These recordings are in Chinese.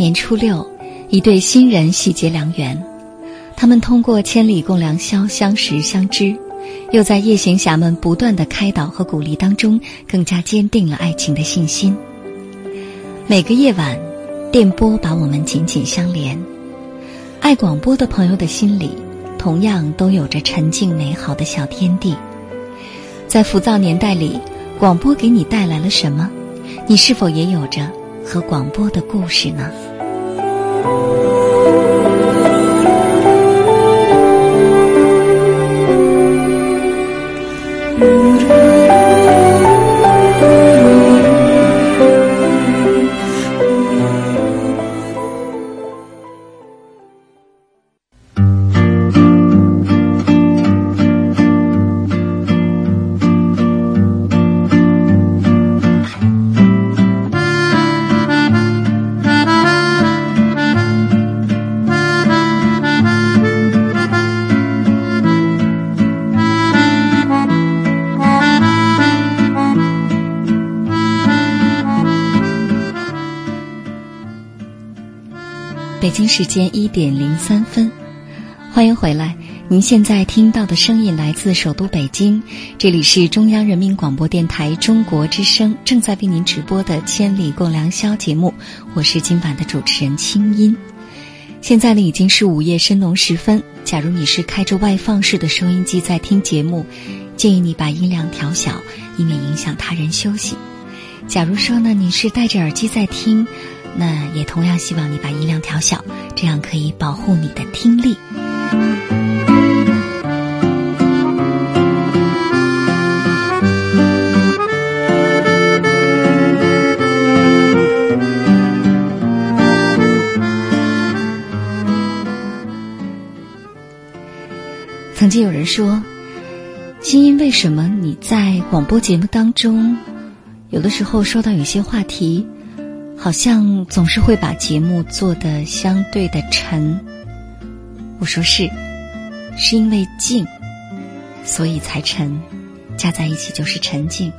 年初六，一对新人喜结良缘，他们通过千里共良宵相识相知。又在夜行侠们不断的开导和鼓励当中，更加坚定了爱情的信心。每个夜晚，电波把我们紧紧相连。爱广播的朋友的心里，同样都有着沉静美好的小天地。在浮躁年代里，广播给你带来了什么？你是否也有着和广播的故事呢？ 아! 北京时间一点零三分，欢迎回来。您现在听到的声音来自首都北京，这里是中央人民广播电台中国之声正在为您直播的《千里共良宵》节目，我是今晚的主持人清音。现在呢已经是午夜深浓时分，假如你是开着外放式的收音机在听节目，建议你把音量调小，以免影响他人休息。假如说呢你是戴着耳机在听。那也同样希望你把音量调小，这样可以保护你的听力。曾经有人说：“金音，为什么你在广播节目当中，有的时候说到有些话题？”好像总是会把节目做得相对的沉。我说是，是因为静，所以才沉，加在一起就是沉静。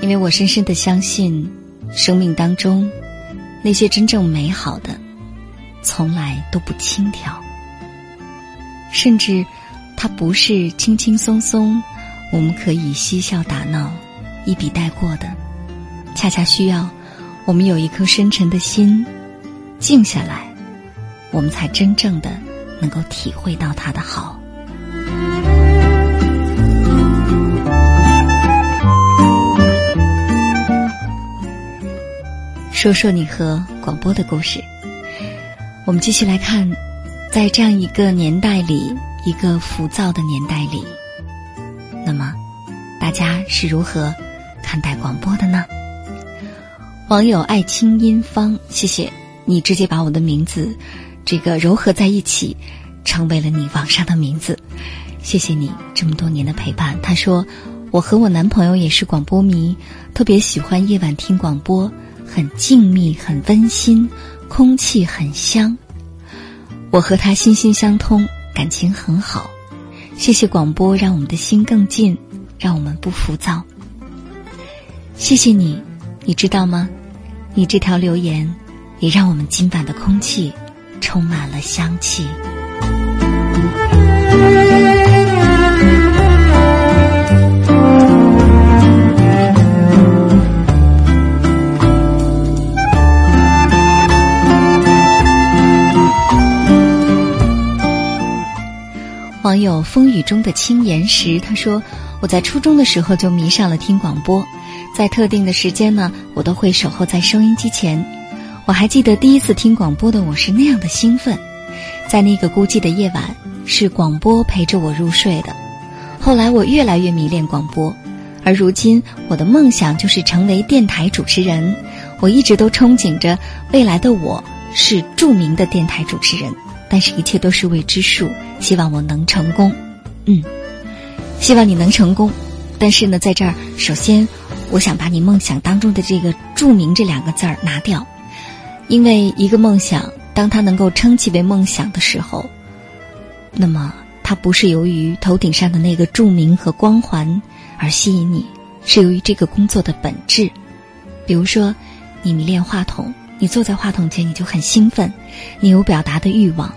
因为我深深的相信，生命当中那些真正美好的，从来都不轻佻，甚至它不是轻轻松松，我们可以嬉笑打闹，一笔带过的，恰恰需要。我们有一颗深沉的心，静下来，我们才真正的能够体会到它的好。说说你和广播的故事。我们继续来看，在这样一个年代里，一个浮躁的年代里，那么大家是如何看待广播的呢？网友爱清音芳，谢谢你直接把我的名字这个糅合在一起，成为了你网上的名字。谢谢你这么多年的陪伴。他说，我和我男朋友也是广播迷，特别喜欢夜晚听广播，很静谧，很温馨，空气很香。我和他心心相通，感情很好。谢谢广播，让我们的心更近，让我们不浮躁。谢谢你。你知道吗？你这条留言，也让我们今晚的空气充满了香气。网友风雨中的青岩石他说：“我在初中的时候就迷上了听广播。”在特定的时间呢，我都会守候在收音机前。我还记得第一次听广播的我是那样的兴奋，在那个孤寂的夜晚，是广播陪着我入睡的。后来我越来越迷恋广播，而如今我的梦想就是成为电台主持人。我一直都憧憬着未来的我是著名的电台主持人，但是一切都是未知数。希望我能成功，嗯，希望你能成功。但是呢，在这儿，首先我想把你梦想当中的这个“著名”这两个字儿拿掉。因为一个梦想，当它能够称其为梦想的时候，那么它不是由于头顶上的那个著名和光环而吸引你，是由于这个工作的本质。比如说，你迷恋话筒，你坐在话筒前你就很兴奋，你有表达的欲望。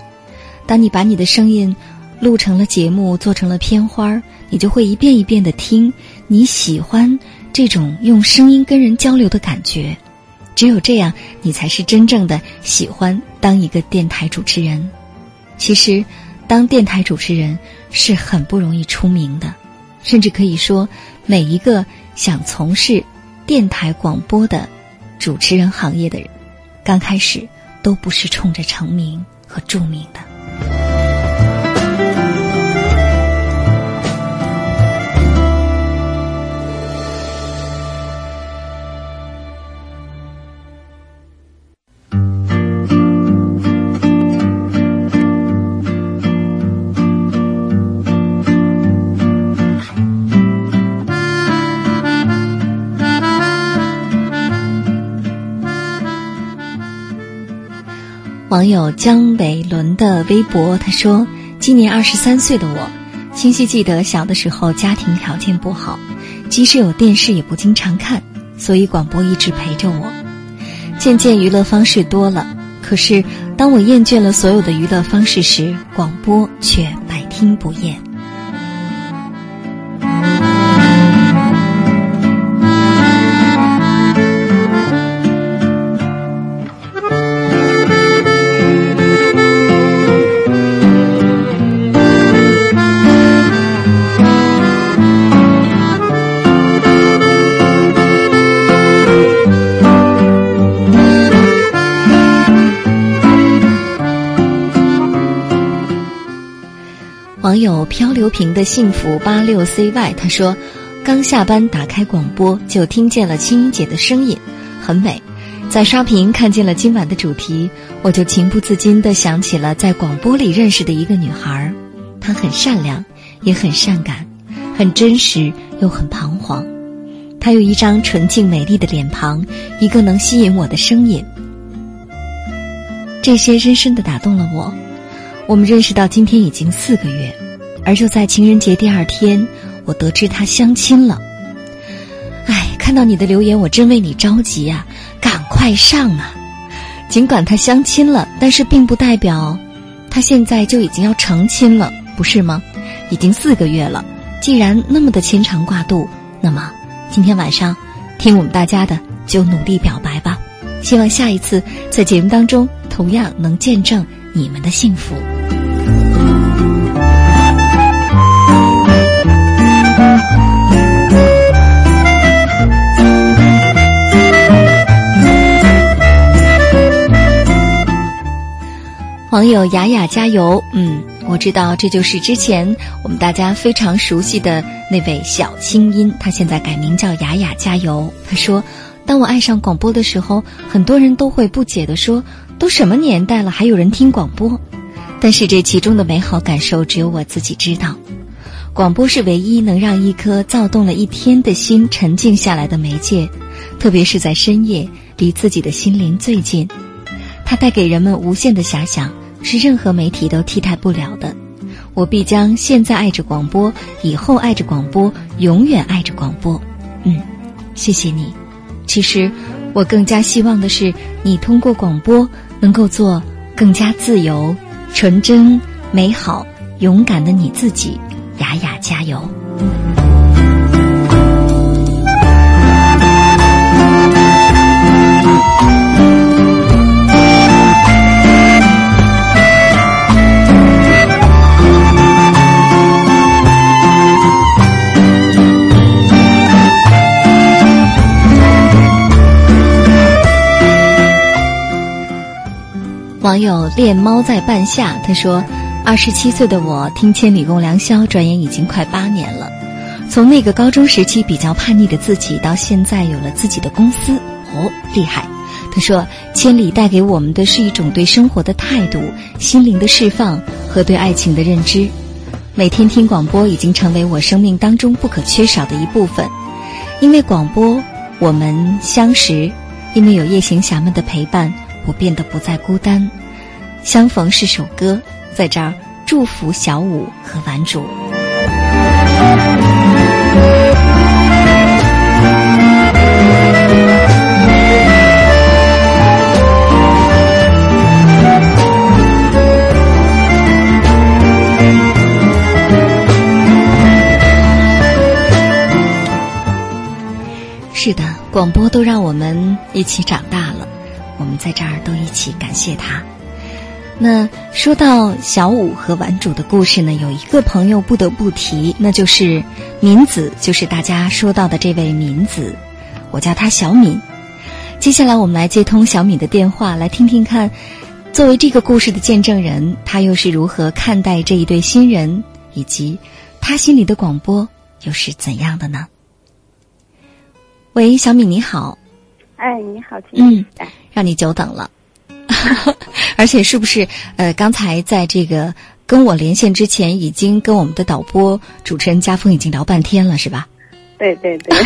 当你把你的声音录成了节目，做成了片花你就会一遍一遍的听。你喜欢这种用声音跟人交流的感觉。只有这样，你才是真正的喜欢当一个电台主持人。其实，当电台主持人是很不容易出名的，甚至可以说，每一个想从事电台广播的主持人行业的人，刚开始都不是冲着成名和著名的。网友姜伟伦的微博，他说：“今年二十三岁的我，清晰记得小的时候家庭条件不好，即使有电视也不经常看，所以广播一直陪着我。渐渐娱乐方式多了，可是当我厌倦了所有的娱乐方式时，广播却百听不厌。”漂流瓶的幸福八六 cy 他说：“刚下班打开广播，就听见了青音姐的声音，很美。在刷屏看见了今晚的主题，我就情不自禁地想起了在广播里认识的一个女孩，她很善良，也很善感，很真实又很彷徨。她有一张纯净美丽的脸庞，一个能吸引我的声音，这些深深地打动了我。”我们认识到今天已经四个月，而就在情人节第二天，我得知他相亲了。哎，看到你的留言，我真为你着急啊！赶快上啊！尽管他相亲了，但是并不代表他现在就已经要成亲了，不是吗？已经四个月了，既然那么的牵肠挂肚，那么今天晚上听我们大家的，就努力表白吧。希望下一次在节目当中，同样能见证你们的幸福。网友雅雅加油，嗯，我知道这就是之前我们大家非常熟悉的那位小清音，她现在改名叫雅雅加油。她说：“当我爱上广播的时候，很多人都会不解的说，都什么年代了，还有人听广播？但是这其中的美好感受，只有我自己知道。广播是唯一能让一颗躁动了一天的心沉静下来的媒介，特别是在深夜，离自己的心灵最近。它带给人们无限的遐想。”是任何媒体都替代不了的。我必将现在爱着广播，以后爱着广播，永远爱着广播。嗯，谢谢你。其实，我更加希望的是，你通过广播能够做更加自由、纯真、美好、勇敢的你自己。雅雅，加油！网友恋猫在半夏他说：“二十七岁的我听《千里共良宵》，转眼已经快八年了。从那个高中时期比较叛逆的自己，到现在有了自己的公司，哦，厉害！”他说：“千里带给我们的是一种对生活的态度、心灵的释放和对爱情的认知。每天听广播已经成为我生命当中不可缺少的一部分。因为广播，我们相识；因为有夜行侠们的陪伴，我变得不再孤单。相逢是首歌，在这儿祝福小五和顽主。”是的，广播都让我们一起长大了，在这儿都一起感谢他。那说到小五和顽主的故事呢，有一个朋友不得不提，那就是敏子，就是大家说到的这位敏子，我叫他小敏。接下来我们来接通小敏的电话，来听听看，作为这个故事的见证人，他又是如何看待这一对新人，以及他心里的广播又是怎样的呢？喂，小敏你好。哎，你好，嗯，让你久等了。而且是不是呃，刚才在这个跟我连线之前，已经跟我们的导播主持人家峰已经聊半天了，是吧？对对对。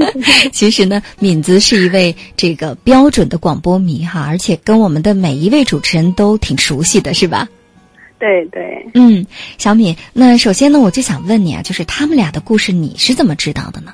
其实呢，敏子是一位这个标准的广播迷哈，而且跟我们的每一位主持人都挺熟悉的，是吧？对对。嗯，小敏，那首先呢，我就想问你啊，就是他们俩的故事，你是怎么知道的呢？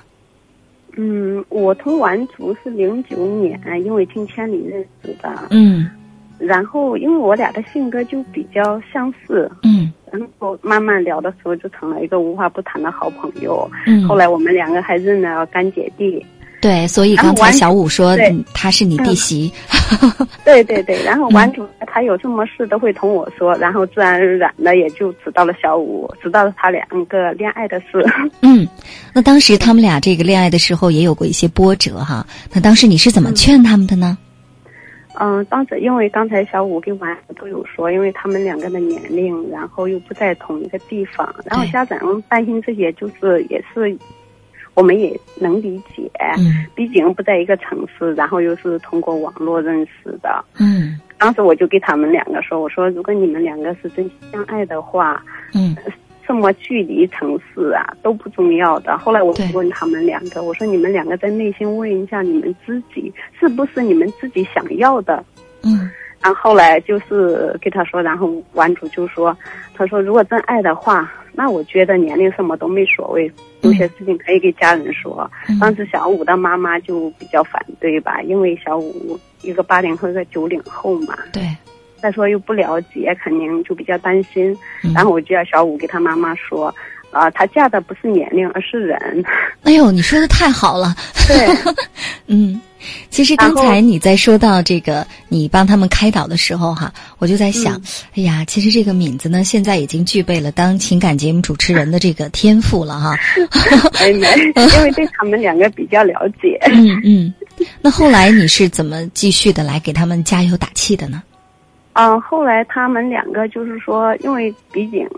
嗯，我同完族是零九年，因为听千里认识的。嗯。然后，因为我俩的性格就比较相似。嗯。然后慢慢聊的时候，就成了一个无话不谈的好朋友。嗯。后来我们两个还认了干姐弟。对，所以刚才小五说他是你弟媳。对对对，然后王主他有什么事都会同我说，然后自然而然的也就知道了小五，知道了他两个恋爱的事。嗯，那当时他们俩这个恋爱的时候也有过一些波折哈，那当时你是怎么劝他们的呢？嗯，当时因为刚才小五跟完都有说，因为他们两个的年龄，然后又不在同一个地方，然后家长担心这些，就是也是。我们也能理解，嗯，毕竟不在一个城市，然后又是通过网络认识的，嗯，当时我就给他们两个说，我说如果你们两个是真心相爱的话，嗯，什么距离、城市啊都不重要的。后来我问他们两个，我说你们两个在内心问一下你们自己，是不是你们自己想要的？嗯，然后后来就是跟他说，然后玩主就说，他说如果真爱的话，那我觉得年龄什么都没所谓。有些事情可以给家人说。当时小五的妈妈就比较反对吧，因为小五一个八零后，一个九零后嘛。对。再说又不了解，肯定就比较担心。然后我就要小五给他妈妈说。啊，她嫁的不是年龄，而是人。哎呦，你说的太好了。对，嗯，其实刚才你在说到这个，你帮他们开导的时候哈，我就在想，哎呀，其实这个敏子呢，现在已经具备了当情感节目主持人的这个天赋了哈。因为对他们两个比较了解。嗯嗯，那后来你是怎么继续的来给他们加油打气的呢？嗯，后来他们两个就是说，因为毕竟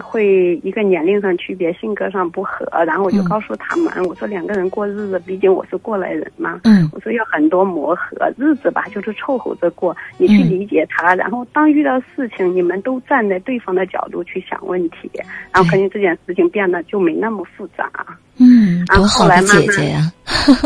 会一个年龄上区别，性格上不合，然后我就告诉他们，我说两个人过日子，毕竟我是过来人嘛，嗯，我说要很多磨合，日子吧就是凑合着过，你去理解他，然后当遇到事情，你们都站在对方的角度去想问题，然后肯定这件事情变得就没那么复杂。嗯，然后后来姐姐呀，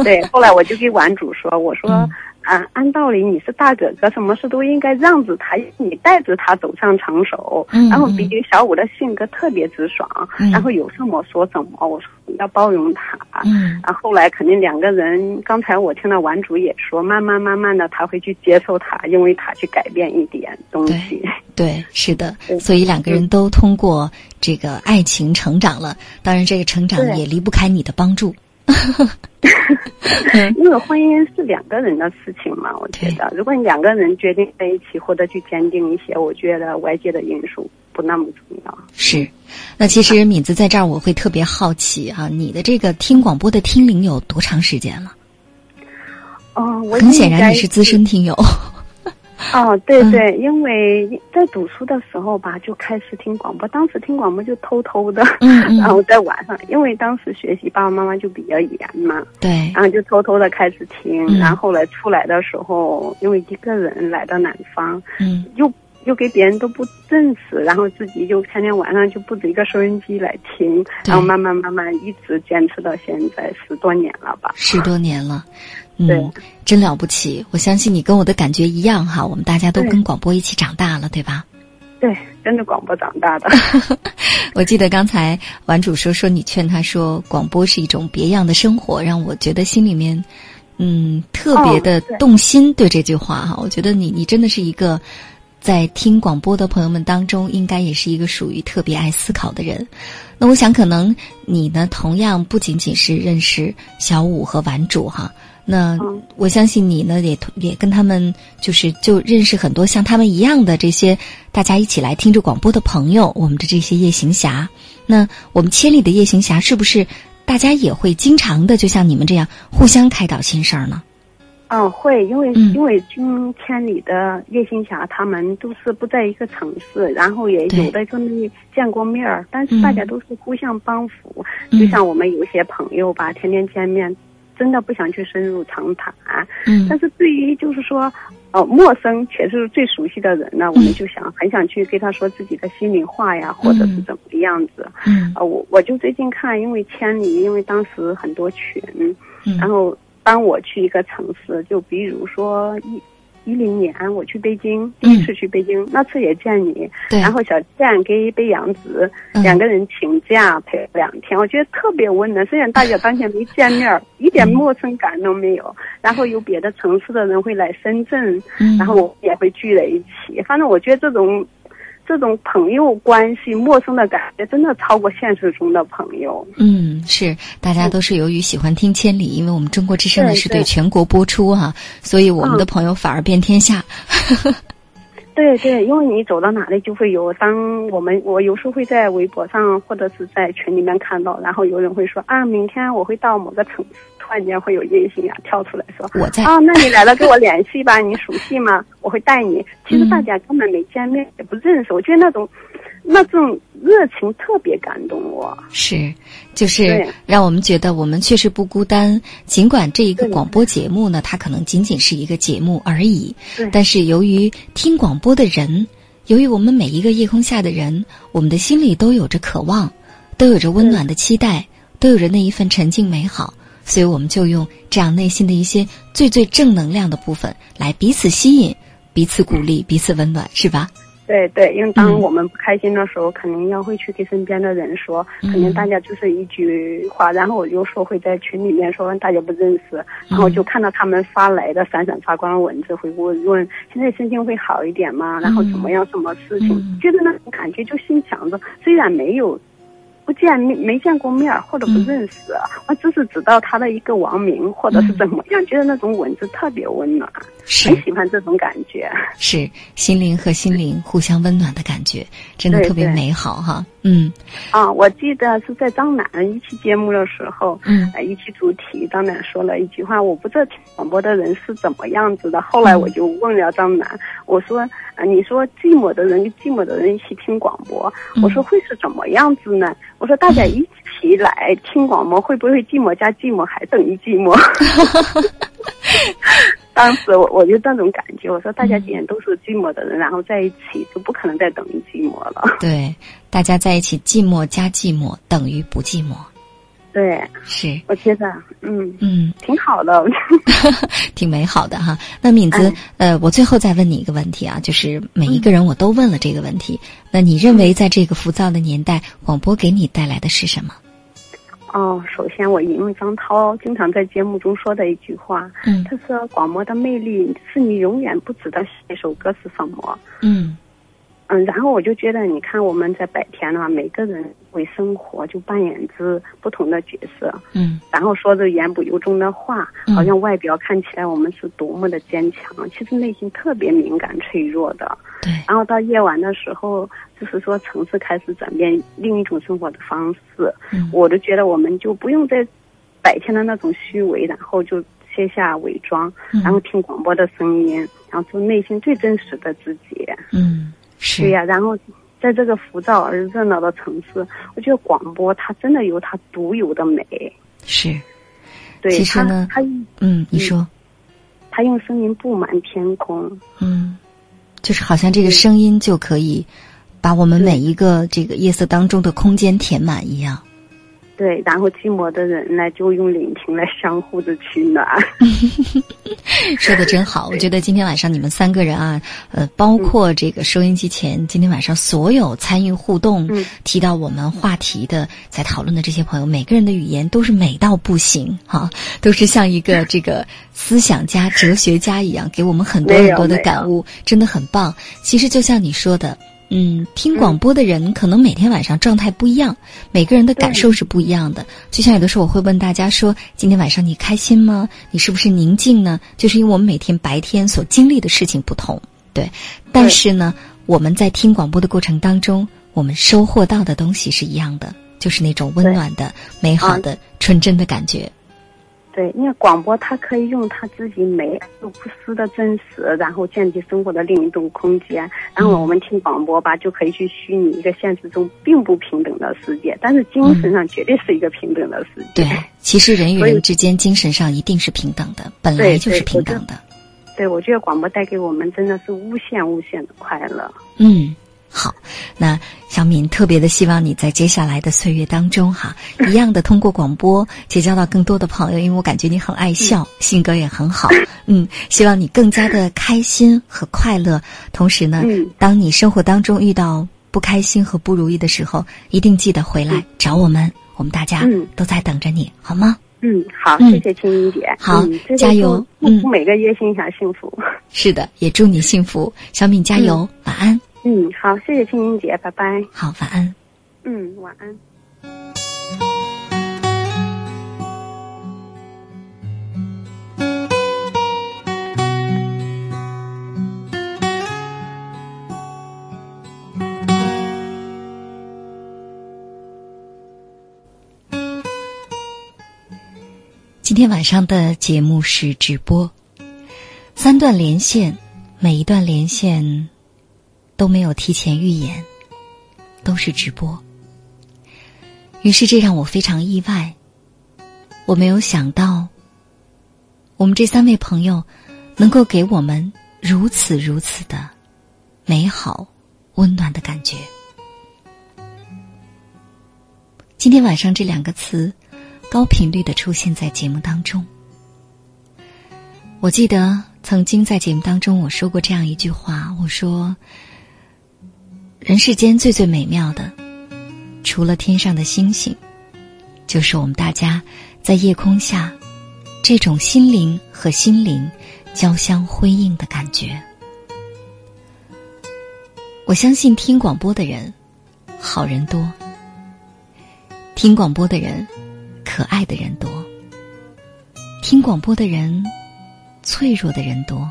对，后来我就给 玩主说，我说。啊，按道理你是大哥哥，什么事都应该让着他，你带着他走向成熟。嗯。然后，毕竟小五的性格特别直爽，然后有什么说什么。我说要包容他。嗯。然后后来肯定两个人，刚才我听到玩主也说，慢慢慢慢的他会去接受他，因为他去改变一点东西。对，是的。所以两个人都通过这个爱情成长了，当然这个成长也离不开你的帮助。因为婚姻是两个人的事情嘛，我觉得，如果你两个人决定在一起或者去坚定一些，我觉得外界的因素不那么重要。是，那其实敏子在这儿，我会特别好奇啊，你的这个听广播的听龄有多长时间了？哦，我很显然你是资深听友。哦，对对，因为在读书的时候吧，就开始听广播。当时听广播就偷偷的，然后在晚上，因为当时学习爸爸妈妈就比较严嘛，对，然后就偷偷的开始听。然后后来出来的时候，因为一个人来到南方，嗯，又。又给别人都不认识，然后自己就天天晚上就布置一个收音机来听，然后慢慢慢慢一直坚持到现在十多年了吧？十多年了，嗯，真了不起！我相信你跟我的感觉一样哈，我们大家都跟广播一起长大了，对吧？对，跟着广播长大的。我记得刚才玩主说说你劝他说广播是一种别样的生活，让我觉得心里面嗯特别的动心。对这句话哈，我觉得你你真的是一个。在听广播的朋友们当中，应该也是一个属于特别爱思考的人。那我想，可能你呢，同样不仅仅是认识小五和玩主哈。那我相信你呢，也也跟他们就是就认识很多像他们一样的这些大家一起来听着广播的朋友。我们的这些夜行侠，那我们千里的夜行侠是不是大家也会经常的就像你们这样互相开导心事儿呢？嗯，会，因为因为今千里的夜行侠他们都是不在一个城市，然后也有的就没见过面儿，但是大家都是互相帮扶。就像我们有些朋友吧，天天见面，真的不想去深入长谈。嗯，但是对于就是说，呃，陌生且是最熟悉的人呢，我们就想很想去跟他说自己的心里话呀，或者是怎么样子。嗯，啊，我我就最近看，因为千里，因为当时很多群，然后。当我去一个城市，就比如说一一零年我去北京，第一次去北京，那次也见你，然后小健跟北杨子两个人请假陪两天，我觉得特别温暖。虽然大家当天没见面，一点陌生感都没有。然后有别的城市的人会来深圳，然后我也会聚在一起。反正我觉得这种。这种朋友关系，陌生的感觉真的超过现实中的朋友。嗯，是，大家都是由于喜欢听千里，因为我们中国之声呢是对全国播出哈，所以我们的朋友反而遍天下。对对，因为你走到哪里就会有，当我们我有时候会在微博上或者是在群里面看到，然后有人会说啊，明天我会到某个城市。突然间会有音信啊跳出来说，我在啊，那你来了跟我联系吧，你熟悉吗？我会带你。其实大家根本没见面，也不认识。我觉得那种那种热情特别感动我。是，就是让我们觉得我们确实不孤单。尽管这一个广播节目呢，它可能仅仅是一个节目而已。但是由于听广播的人，由于我们每一个夜空下的人，我们的心里都有着渴望，都有着温暖的期待，都有着那一份沉静美好。所以我们就用这样内心的一些最最正能量的部分来彼此吸引、彼此鼓励、彼此温暖，是吧？对对，因为当我们不开心的时候，肯定要会去给身边的人说，肯定大家就是一句话，然后我有时候会在群里面说大家不认识，然后就看到他们发来的闪闪发光的文字，会问问现在心情会好一点吗？然后怎么样？什么事情？就是那种感觉，就心想着虽然没有。不见面没见过面或者不认识，我只是知道他的一个网名或者是怎么样，觉得那种文字特别温暖，很喜欢这种感觉。是心灵和心灵互相温暖的感觉，真的特别美好哈。嗯，啊，我记得是在张楠一期节目的时候，嗯，一期主题，张楠说了一句话，我不知道听广播的人是怎么样子的。后来我就问了张楠，我说，啊，你说寂寞的人跟寂寞的人一起听广播，我说会是怎么样子呢？我说大家一起来听广播，会不会寂寞加寂寞还等于寂寞？当时我我就那种感觉，我说大家既然都是寂寞的人，然后在一起就不可能再等于寂寞了。对，大家在一起，寂寞加寂寞等于不寂寞。对，是，我觉得，嗯嗯，挺好的，挺美好的哈。那敏子，呃，我最后再问你一个问题啊，就是每一个人我都问了这个问题，那你认为在这个浮躁的年代，广播给你带来的是什么？哦，首先我引用张涛经常在节目中说的一句话，嗯，他说广播的魅力是你永远不知道下一首歌是什么，嗯。嗯，然后我就觉得，你看我们在白天呢，每个人为生活就扮演着不同的角色，嗯，然后说着言不由衷的话，好像外表看起来我们是多么的坚强，其实内心特别敏感脆弱的。对。然后到夜晚的时候，就是说城市开始转变另一种生活的方式，嗯，我就觉得我们就不用再白天的那种虚伪，然后就卸下伪装，然后听广播的声音。然后做内心最真实的自己。嗯，是。对呀，然后在这个浮躁而热闹的城市，我觉得广播它真的有它独有的美。是。对，其实呢，它嗯，你说，它用声音布满天空。嗯，就是好像这个声音就可以把我们每一个这个夜色当中的空间填满一样。对，然后寂寞的人呢，就用聆听来相互的取暖。说的真好，我觉得今天晚上你们三个人啊，呃，包括这个收音机前，今天晚上所有参与互动、提到我们话题的、在讨论的这些朋友，每个人的语言都是美到不行哈，都是像一个这个思想家、哲学家一样，给我们很多很多的感悟，真的很棒。其实就像你说的。嗯，听广播的人可能每天晚上状态不一样，每个人的感受是不一样的。就像有的时候我会问大家说：“今天晚上你开心吗？你是不是宁静呢？”就是因为我们每天白天所经历的事情不同，对。但是呢，我们在听广播的过程当中，我们收获到的东西是一样的，就是那种温暖的、美好的、纯真的感觉。对，因为广播它可以用它自己美又不失的真实，然后建立生活的另一种空间。然后我们听广播吧，就可以去虚拟一个现实中并不平等的世界，但是精神上绝对是一个平等的世界。对，其实人与人之间精神上一定是平等的，本来就是平等的。对，我觉得广播带给我们真的是无限无限的快乐。嗯。好，那小敏特别的希望你在接下来的岁月当中哈，一样的通过广播结交到更多的朋友，因为我感觉你很爱笑，性格也很好，嗯，希望你更加的开心和快乐。同时呢，当你生活当中遇到不开心和不如意的时候，一定记得回来找我们，我们大家都在等着你，好吗？嗯，好，谢谢青音姐，好，加油，嗯，每个月心想幸福。是的，也祝你幸福，小敏加油，晚安。嗯，好，谢谢青青姐，拜拜。好，晚安。嗯，晚安。今天晚上的节目是直播，三段连线，每一段连线。都没有提前预演，都是直播。于是这让我非常意外。我没有想到，我们这三位朋友能够给我们如此如此的美好、温暖的感觉。今天晚上这两个词高频率的出现在节目当中。我记得曾经在节目当中我说过这样一句话，我说。人世间最最美妙的，除了天上的星星，就是我们大家在夜空下这种心灵和心灵交相辉映的感觉。我相信听广播的人，好人多；听广播的人，可爱的人多；听广播的人，脆弱的人多；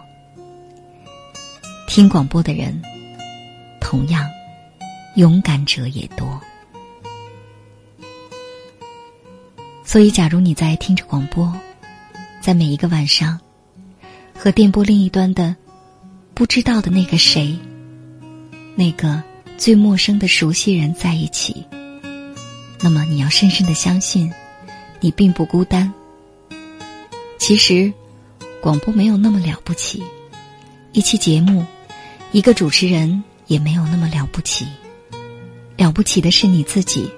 听广播的人，同样。勇敢者也多，所以，假如你在听着广播，在每一个晚上，和电波另一端的不知道的那个谁，那个最陌生的熟悉人在一起，那么你要深深的相信，你并不孤单。其实，广播没有那么了不起，一期节目，一个主持人也没有那么了不起。了不起的是你自己。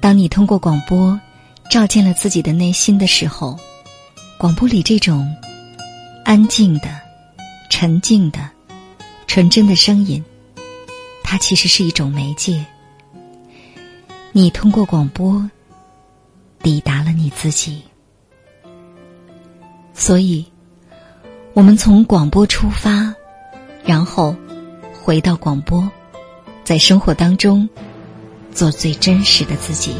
当你通过广播照见了自己的内心的时候，广播里这种安静的、沉静的、纯真的声音，它其实是一种媒介。你通过广播抵达了你自己，所以，我们从广播出发，然后回到广播。在生活当中，做最真实的自己。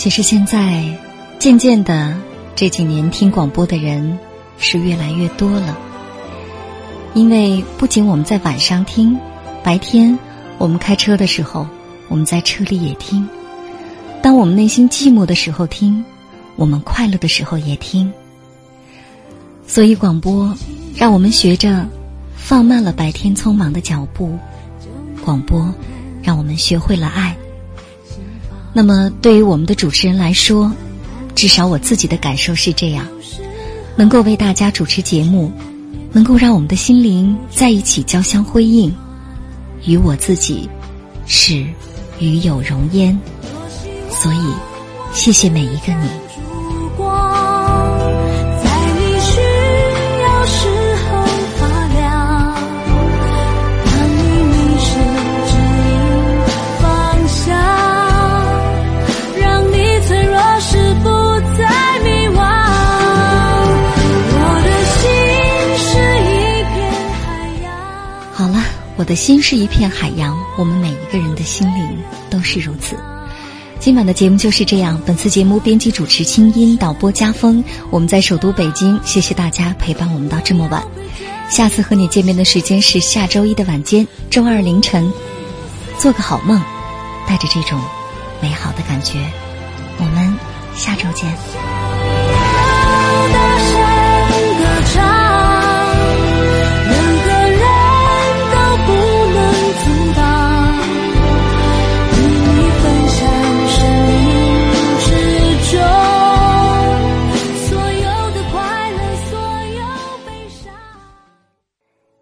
其实现在，渐渐的这几年听广播的人是越来越多了。因为不仅我们在晚上听，白天我们开车的时候，我们在车里也听；当我们内心寂寞的时候听，我们快乐的时候也听。所以广播让我们学着放慢了白天匆忙的脚步，广播让我们学会了爱。那么对于我们的主持人来说，至少我自己的感受是这样：能够为大家主持节目。能够让我们的心灵在一起交相辉映，与我自己是与有容焉。所以，谢谢每一个你。的心是一片海洋，我们每一个人的心灵都是如此。今晚的节目就是这样。本次节目编辑主持清音，导播家风。我们在首都北京，谢谢大家陪伴我们到这么晚。下次和你见面的时间是下周一的晚间，周二凌晨。做个好梦，带着这种美好的感觉，我们下周见。